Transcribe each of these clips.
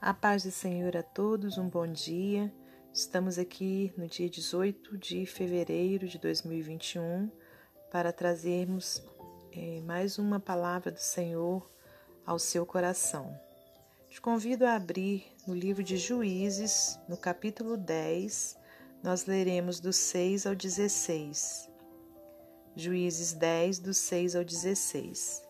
A paz do Senhor a todos, um bom dia. Estamos aqui no dia 18 de fevereiro de 2021 para trazermos é, mais uma palavra do Senhor ao seu coração. Te convido a abrir no livro de Juízes, no capítulo 10, nós leremos do 6 ao 16. Juízes 10, do 6 ao 16.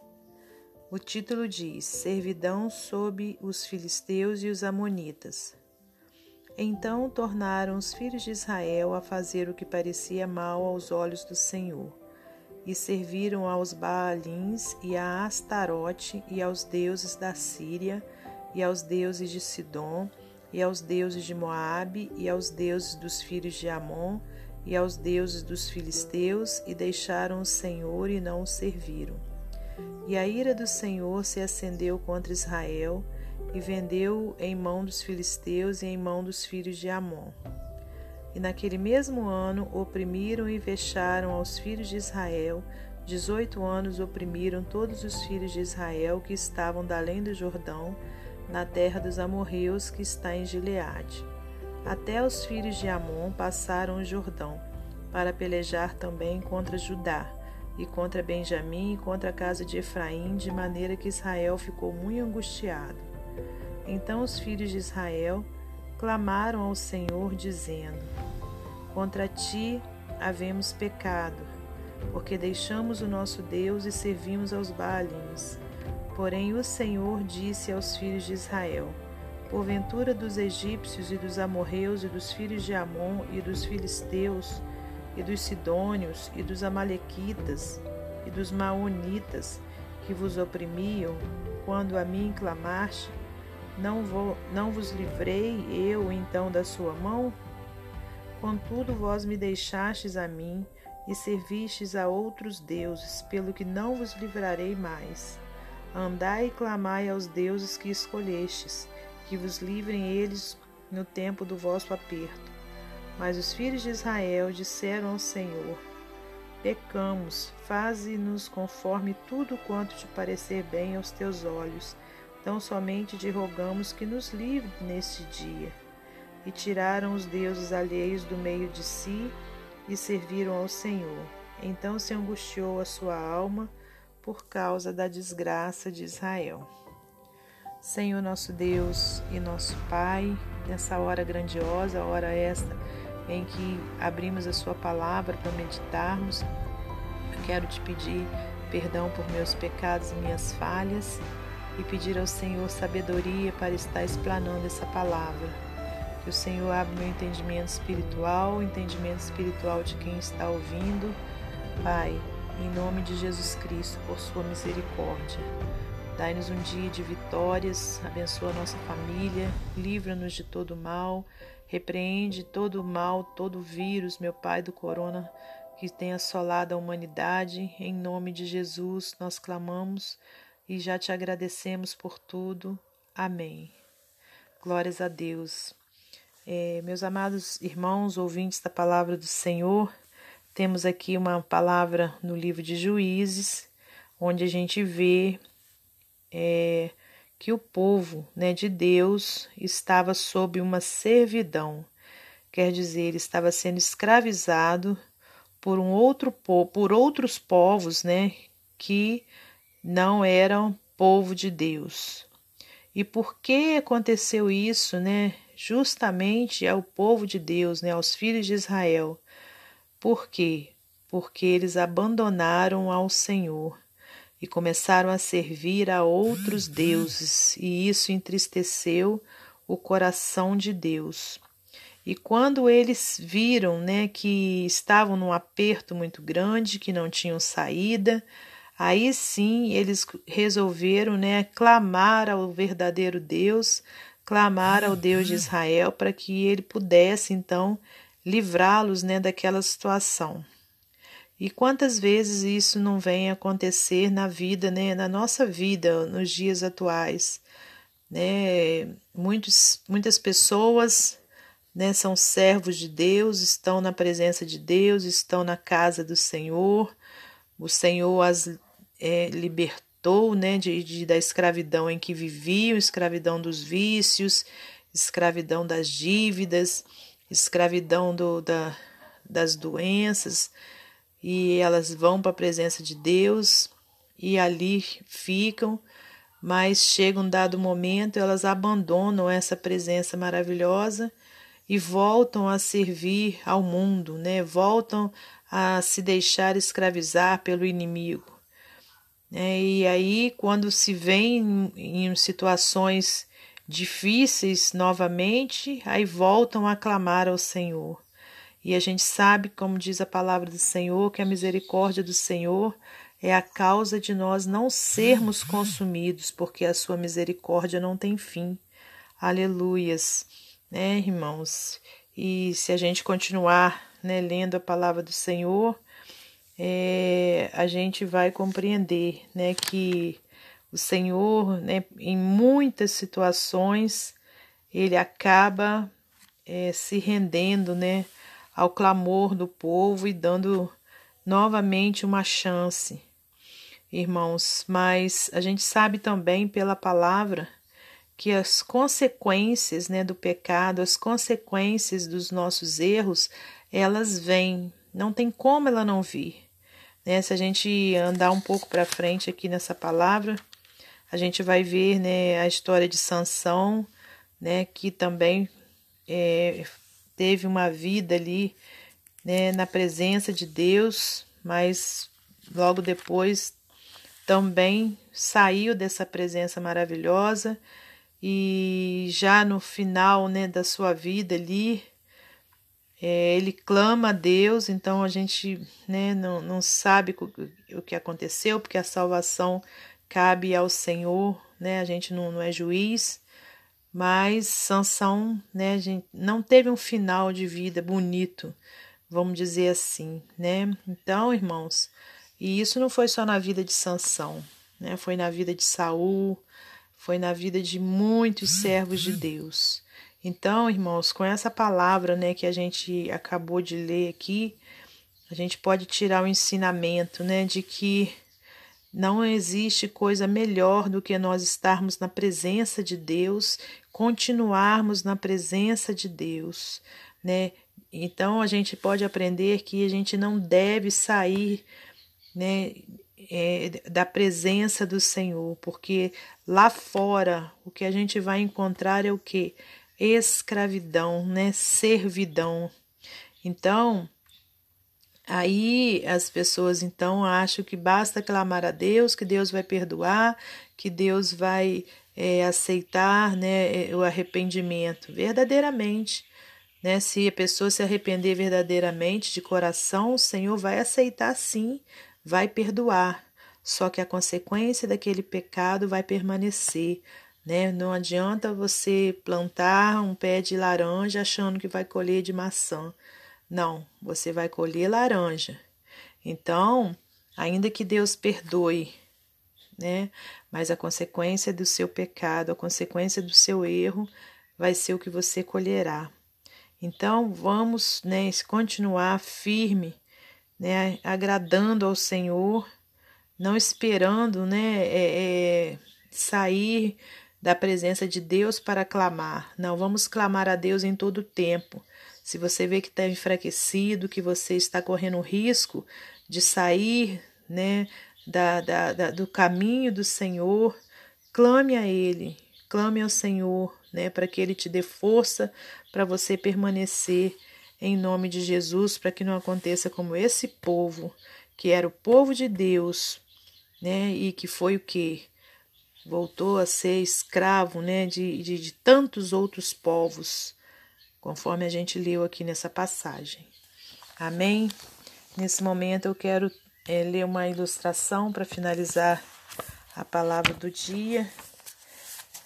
O título diz: Servidão sob os filisteus e os amonitas. Então tornaram os filhos de Israel a fazer o que parecia mal aos olhos do Senhor, e serviram aos Baalins e a Astarote e aos deuses da Síria e aos deuses de Sidom e aos deuses de Moabe e aos deuses dos filhos de Amon e aos deuses dos filisteus e deixaram o Senhor e não o serviram. E a ira do Senhor se acendeu contra Israel, e vendeu em mão dos filisteus e em mão dos filhos de Amon. E naquele mesmo ano oprimiram e vexaram aos filhos de Israel. Dezoito anos oprimiram todos os filhos de Israel que estavam da além do Jordão, na terra dos amorreus que está em Gileade. Até os filhos de Amon passaram o Jordão, para pelejar também contra Judá e contra Benjamim e contra a casa de Efraim, de maneira que Israel ficou muito angustiado. Então os filhos de Israel clamaram ao Senhor, dizendo: Contra ti havemos pecado, porque deixamos o nosso Deus e servimos aos Baalins. Porém o Senhor disse aos filhos de Israel: Porventura dos egípcios e dos amorreus e dos filhos de Amon e dos filisteus e dos sidônios, e dos amalequitas, e dos maonitas, que vos oprimiam, quando a mim clamaste, não, vou, não vos livrei eu então da sua mão? Contudo, vós me deixastes a mim, e servistes a outros deuses, pelo que não vos livrarei mais. Andai e clamai aos deuses que escolhestes, que vos livrem eles no tempo do vosso aperto. Mas os filhos de Israel disseram ao Senhor: Pecamos, faze-nos conforme tudo quanto te parecer bem aos teus olhos. Tão somente te rogamos que nos livre neste dia. E tiraram os deuses alheios do meio de si e serviram ao Senhor. Então se angustiou a sua alma por causa da desgraça de Israel. Senhor nosso Deus e nosso Pai, nessa hora grandiosa, hora esta em que abrimos a Sua palavra para meditarmos. Eu quero te pedir perdão por meus pecados e minhas falhas e pedir ao Senhor sabedoria para estar explanando essa palavra. Que o Senhor abra meu entendimento espiritual, o entendimento espiritual de quem está ouvindo. Pai, em nome de Jesus Cristo, por Sua misericórdia. Dai-nos um dia de vitórias, abençoa nossa família, livra-nos de todo mal Repreende todo o mal, todo o vírus, meu Pai do corona, que tem assolado a humanidade. Em nome de Jesus, nós clamamos e já te agradecemos por tudo. Amém. Glórias a Deus. É, meus amados irmãos, ouvintes da palavra do Senhor, temos aqui uma palavra no livro de Juízes, onde a gente vê é, que o povo né, de Deus estava sob uma servidão, quer dizer, estava sendo escravizado por um outro por outros povos, né, que não eram povo de Deus. E por que aconteceu isso, né? Justamente ao povo de Deus, né, aos filhos de Israel. Por quê? Porque eles abandonaram ao Senhor e começaram a servir a outros deuses, e isso entristeceu o coração de Deus. E quando eles viram, né, que estavam num aperto muito grande, que não tinham saída, aí sim eles resolveram, né, clamar ao verdadeiro Deus, clamar ao Deus de Israel para que ele pudesse então livrá-los, né, daquela situação. E quantas vezes isso não vem acontecer na vida, né, na nossa vida, nos dias atuais, né? Muitos, muitas pessoas, né, são servos de Deus, estão na presença de Deus, estão na casa do Senhor. O Senhor as é, libertou né, de, de, da escravidão em que viviam, escravidão dos vícios, escravidão das dívidas, escravidão do, da, das doenças, e elas vão para a presença de Deus e ali ficam, mas chega um dado momento, elas abandonam essa presença maravilhosa e voltam a servir ao mundo, né? Voltam a se deixar escravizar pelo inimigo. É, e aí, quando se vem em situações difíceis novamente, aí voltam a clamar ao Senhor. E a gente sabe, como diz a palavra do Senhor, que a misericórdia do Senhor é a causa de nós não sermos consumidos, porque a sua misericórdia não tem fim. Aleluias, né, irmãos? E se a gente continuar né, lendo a palavra do Senhor, é, a gente vai compreender né, que o Senhor, né, em muitas situações, ele acaba é, se rendendo né, ao clamor do povo e dando novamente uma chance, irmãos. Mas a gente sabe também pela palavra que as consequências né, do pecado, as consequências dos nossos erros, elas vêm, não tem como ela não vir. Né? Se a gente andar um pouco para frente aqui nessa palavra, a gente vai ver né, a história de Sansão, né, que também é, teve uma vida ali né, na presença de Deus, mas logo depois também saiu dessa presença maravilhosa e já no final né, da sua vida ali, é, ele clama a Deus, então a gente né, não, não sabe o, que aconteceu, porque a salvação cabe ao Senhor, né? A gente não, não é juiz, mas Sansão, né, gente não teve um final de vida bonito, vamos dizer assim, né? Então, irmãos, e isso não foi só na vida de Sansão, né? Foi na vida de Saul, foi na vida de muitos servos de Deus. Então, irmãos, com essa palavra, né, que a gente acabou de ler aqui, a gente pode tirar o ensinamento, né, de que não existe coisa melhor do que nós estarmos na presença de Deus, continuarmos na presença de Deus, né? Então a gente pode aprender que a gente não deve sair, né, é, da presença do Senhor, porque lá fora o que a gente vai encontrar é o que? Escravidão, né? Servidão. Então, Aí as pessoas então acham que basta clamar a Deus, que Deus vai perdoar, que Deus vai é, aceitar né, é, o arrependimento. Verdadeiramente, né? Se a pessoa se arrepender verdadeiramente de coração, o Senhor vai aceitar sim, vai perdoar. Só que a consequência daquele pecado vai permanecer. Né? Não adianta você plantar um pé de laranja achando que vai colher de maçã. Não, você vai colher laranja. Então, ainda que Deus perdoe, né? Mas a consequência do seu pecado, a consequência do seu erro, vai ser o que você colherá. Então, vamos, né, continuar firme, né, agradando ao Senhor, não esperando, né, é, é, sair da presença de Deus para clamar. Não, vamos clamar a Deus em todo o tempo. Se você vê que está enfraquecido, que você está correndo risco de sair né, da, da, da, do caminho do Senhor, clame a Ele, clame ao Senhor, né, para que Ele te dê força para você permanecer em nome de Jesus, para que não aconteça como esse povo, que era o povo de Deus, né, e que foi o que? Voltou a ser escravo né, de, de, de tantos outros povos conforme a gente leu aqui nessa passagem. Amém? Nesse momento eu quero é, ler uma ilustração para finalizar a palavra do dia.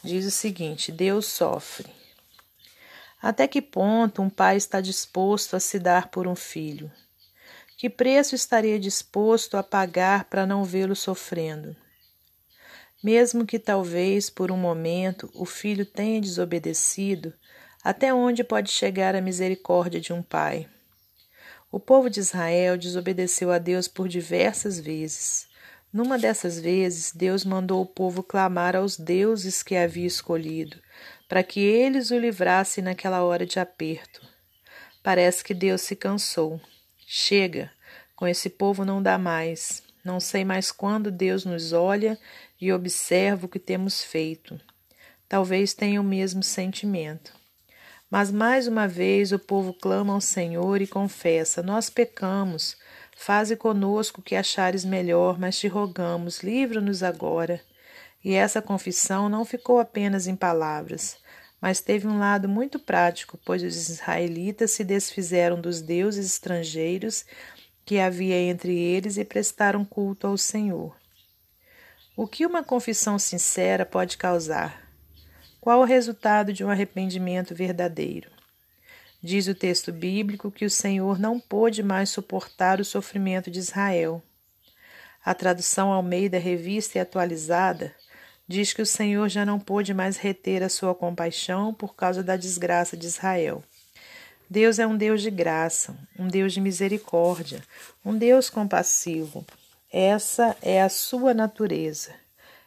Diz o seguinte: Deus sofre. Até que ponto um pai está disposto a se dar por um filho? Que preço estaria disposto a pagar para não vê-lo sofrendo? Mesmo que talvez por um momento o filho tenha desobedecido, até onde pode chegar a misericórdia de um pai? O povo de Israel desobedeceu a Deus por diversas vezes. Numa dessas vezes, Deus mandou o povo clamar aos deuses que havia escolhido, para que eles o livrassem naquela hora de aperto. Parece que Deus se cansou. Chega, com esse povo não dá mais. Não sei mais quando Deus nos olha e observa o que temos feito. Talvez tenha o mesmo sentimento. Mas mais uma vez o povo clama ao Senhor e confessa: Nós pecamos Faze conosco o que achares melhor, mas te rogamos, livra-nos agora. E essa confissão não ficou apenas em palavras, mas teve um lado muito prático, pois os israelitas se desfizeram dos deuses estrangeiros que havia entre eles e prestaram culto ao Senhor. O que uma confissão sincera pode causar? Qual o resultado de um arrependimento verdadeiro? Diz o texto bíblico que o Senhor não pôde mais suportar o sofrimento de Israel. A tradução Almeida Revista e Atualizada diz que o Senhor já não pôde mais reter a sua compaixão por causa da desgraça de Israel. Deus é um Deus de graça, um Deus de misericórdia, um Deus compassivo. Essa é a sua natureza.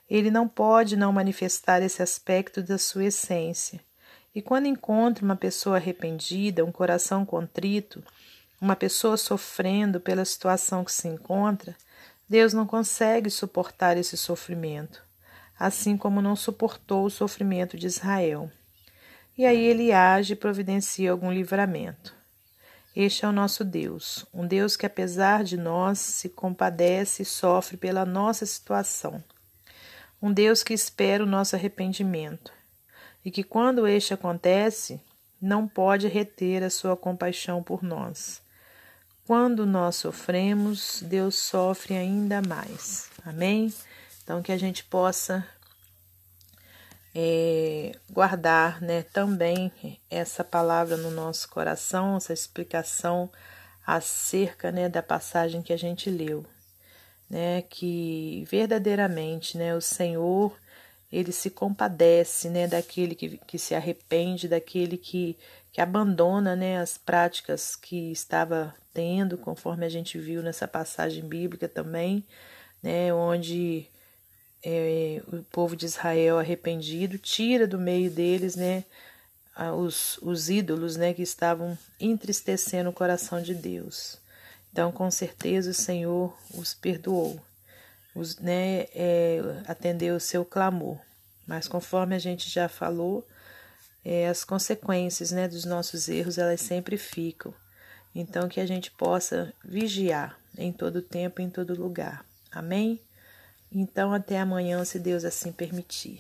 Ele não pode não manifestar esse aspecto da sua essência. E quando encontra uma pessoa arrependida, um coração contrito, uma pessoa sofrendo pela situação que se encontra, Deus não consegue suportar esse sofrimento, assim como não suportou o sofrimento de Israel. E aí ele age e providencia algum livramento. Este é o nosso Deus, um Deus que, apesar de nós, se compadece e sofre pela nossa situação. Um Deus que espera o nosso arrependimento e que, quando este acontece, não pode reter a sua compaixão por nós. Quando nós sofremos, Deus sofre ainda mais. Amém? Então, que a gente possa é, guardar né, também essa palavra no nosso coração, essa explicação acerca né, da passagem que a gente leu. Né, que verdadeiramente né, o Senhor ele se compadece né, daquele que, que se arrepende, daquele que, que abandona né, as práticas que estava tendo, conforme a gente viu nessa passagem bíblica também, né, onde é, o povo de Israel arrependido tira do meio deles né, os, os ídolos né, que estavam entristecendo o coração de Deus. Então, com certeza, o Senhor os perdoou os, né, é, atender o seu clamor. Mas conforme a gente já falou, é, as consequências né, dos nossos erros elas sempre ficam. Então que a gente possa vigiar em todo tempo, em todo lugar. Amém? Então até amanhã, se Deus assim permitir.